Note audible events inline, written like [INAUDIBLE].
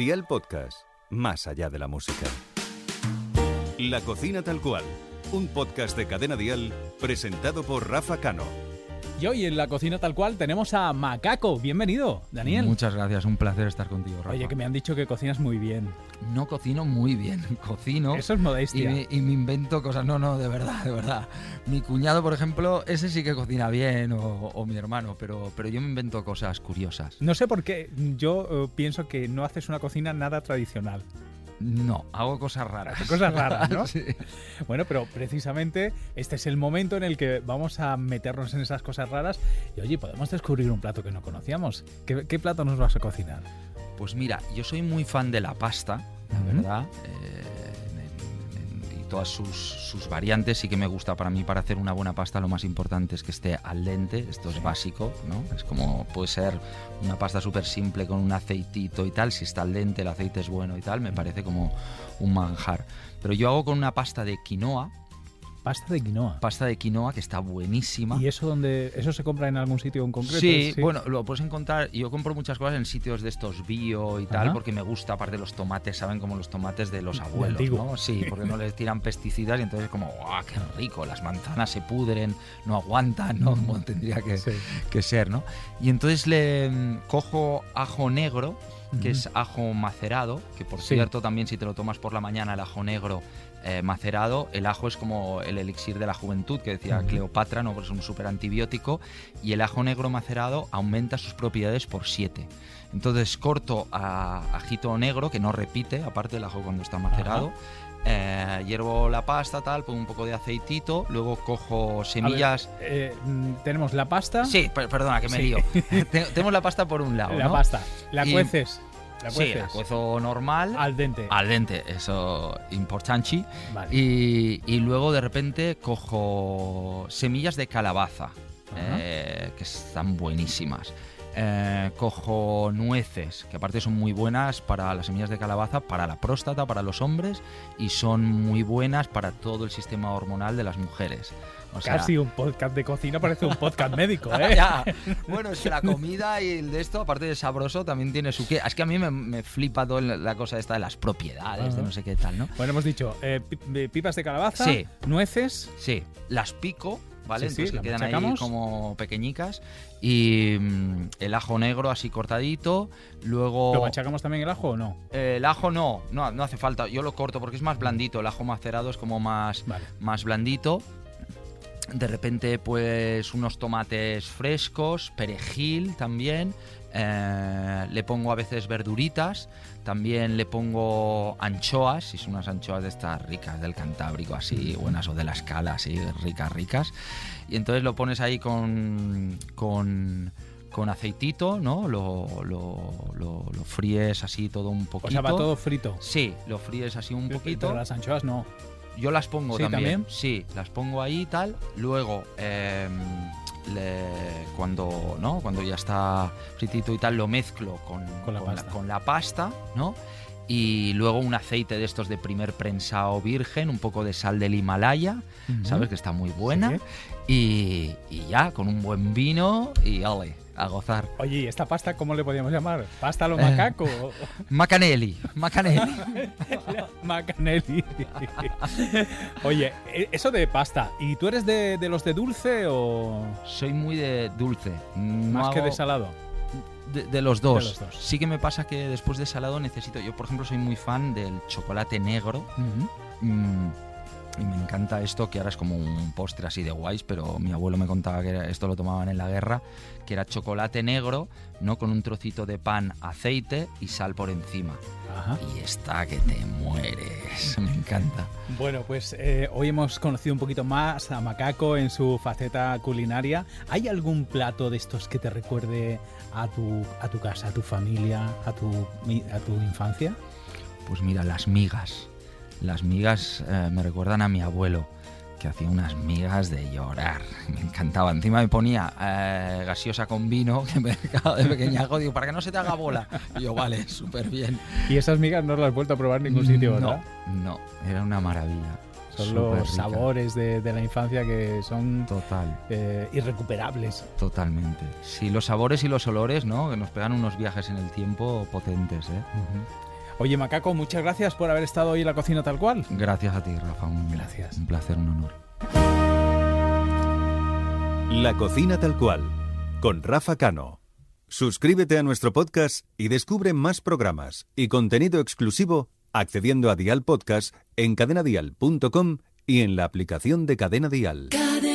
Dial Podcast, más allá de la música. La cocina tal cual, un podcast de Cadena Dial presentado por Rafa Cano. Y hoy en la cocina tal cual tenemos a Macaco. Bienvenido, Daniel. Muchas gracias, un placer estar contigo, Rafa. Oye, que me han dicho que cocinas muy bien. No cocino muy bien, [LAUGHS] cocino. Eso es modestia. Y me, y me invento cosas. No, no, de verdad, de verdad. Mi cuñado, por ejemplo, ese sí que cocina bien, o, o mi hermano, pero, pero yo me invento cosas curiosas. No sé por qué, yo eh, pienso que no haces una cocina nada tradicional. No, hago cosas raras. Cosas raras, ¿no? [LAUGHS] Sí. Bueno, pero precisamente este es el momento en el que vamos a meternos en esas cosas raras y oye, podemos descubrir un plato que no conocíamos. ¿Qué, qué plato nos vas a cocinar? Pues mira, yo soy muy fan de la pasta, la verdad. eh, todas sus, sus variantes sí que me gusta para mí para hacer una buena pasta lo más importante es que esté al dente esto es básico no es como puede ser una pasta súper simple con un aceitito y tal si está al dente el aceite es bueno y tal me parece como un manjar. Pero yo hago con una pasta de quinoa Pasta de quinoa. pasta de quinoa que está buenísima ¿Y eso donde eso se compra en algún sitio en concreto? Sí, bueno, lo puedes encontrar. Yo compro muchas cosas en sitios de estos bio y tal, porque me gusta, aparte de los tomates, saben como los tomates de los abuelos. ¿no? Sí, porque no les tiran pesticidas y entonces es como, ¡guau, qué rico! Las manzanas se pudren, no aguantan, ¿no? Como tendría que, Sí. que ser, ¿no? Y entonces le mm, cojo ajo negro, que es ajo macerado, que por Sí. cierto también si te lo tomas por la mañana el ajo negro eh, macerado, el ajo es como el elixir de la juventud que decía. Cleopatra, ¿no? Porque es un súper antibiótico y el ajo negro macerado aumenta sus propiedades por 7. Entonces corto a ajito negro, que no repite, aparte del ajo cuando está macerado. Eh, hiervo la pasta, tal, pongo un poco de aceitito, luego cojo ver, semillas. eh, mm, tenemos la pasta. Sí, per- perdona, que me Sí. lío. [LAUGHS] Te- Tenemos la pasta por un lado, La ¿no? pasta. La Y- cueces. La Sí, la cuezo normal. Al dente. Al dente, eso importante. Vale. Y, y luego de repente cojo semillas de calabaza, eh, que están buenísimas. Eh, cojo nueces, que aparte son muy buenas para las semillas de calabaza, para la próstata, para los hombres, y son muy buenas para todo el sistema hormonal de las mujeres. O sea, Casi un podcast de cocina parece un podcast médico, [LAUGHS] ¿eh? ya. Bueno, es que la comida y el de esto, aparte de sabroso, también tiene su qué. Es que a mí me, me flipa toda la cosa esta de las propiedades, de no sé qué tal, ¿no? Bueno, hemos dicho eh, eh, pipas de calabaza, Sí. nueces. Sí, las pico, ¿vale? Sí, Entonces que quedan ahí como pequeñicas. Y mm, el ajo negro así cortadito. Luego. ¿Lo machacamos también el ajo o no? eh, el ajo no, no, no hace falta. Yo lo corto porque es más blandito. El ajo macerado es como más, Vale. más blandito. De repente, pues unos tomates frescos, perejil también. eh, le pongo a veces verduritas. También le pongo anchoas, y son unas anchoas de estas ricas del Cantábrico, así buenas, o de la escala, así ricas, ricas. Y entonces lo pones ahí con, con, con aceitito, ¿no? Lo, lo, lo- lo fríes así todo un O poquito. sea, va todo frito. Sí, lo fríes así un poquito. Pero las anchoas no. Yo las pongo Sí, también. ¿también? Sí, las pongo ahí y tal. Luego, eh, le- cuando, ¿no? cuando ya está fritito y tal, lo mezclo con, Con la pasta. con la pasta, ¿no? Y luego un aceite de estos de primer prensado virgen, un poco de sal del Himalaya, ¿sabes? Que está muy buena. Sí. Y, y ya, con un buen vino y ale, a gozar. Oye, ¿y esta pasta cómo le podríamos llamar? ¿Pasta a lo Eh. macaco? Macanelli, Macanelli. [LAUGHS] Macanelli. Oye, e- eso de pasta. ¿Y tú eres de, de los de dulce o Soy muy de dulce. No más que de salado? De, de los dos. De los dos. Sí que me pasa que después de salado necesito. Yo, por ejemplo, soy muy fan del chocolate negro. mm, y me encanta esto, que ahora es como un postre así de guays, pero mi abuelo me contaba que esto lo tomaban en la guerra, que era chocolate negro, ¿no? Con un trocito de pan, aceite y sal por encima. Ajá. Y está que te mueres. [LAUGHS] Me encanta. Bueno, pues eh, hoy hemos conocido un poquito más a Macaco en su faceta culinaria. ¿Hay algún plato de estos que te recuerde a tu, a tu casa, a tu familia, a tu, a tu infancia? Pues mira, las migas. Las migas eh, me recuerdan a mi abuelo, que hacía unas migas de llorar. [LAUGHS] Me encantaba. Encima me ponía eh, gaseosa con vino, [LAUGHS] que me dejaba de pequeñajo. Digo, para que no se te haga bola. Y yo, vale, [LAUGHS] súper bien. Y esas migas no las has vuelto a probar en ningún sitio, ¿verdad? No, no, era una maravilla. Son los sabores de, de la infancia que son Total, eh, irrecuperables. totalmente. Sí, los sabores y los olores, ¿no? Que nos pegan unos viajes en el tiempo potentes, ¿eh? Oye, Macaco, muchas gracias por haber estado hoy en la cocina tal cual. Gracias a ti, Rafa. Un, Gracias. Un placer, un honor. La cocina tal cual, con Rafa Cano. Suscríbete a nuestro podcast y descubre más programas y contenido exclusivo accediendo a Dial Podcast en cadenadial.com y en la aplicación de Cadena Dial. Cadena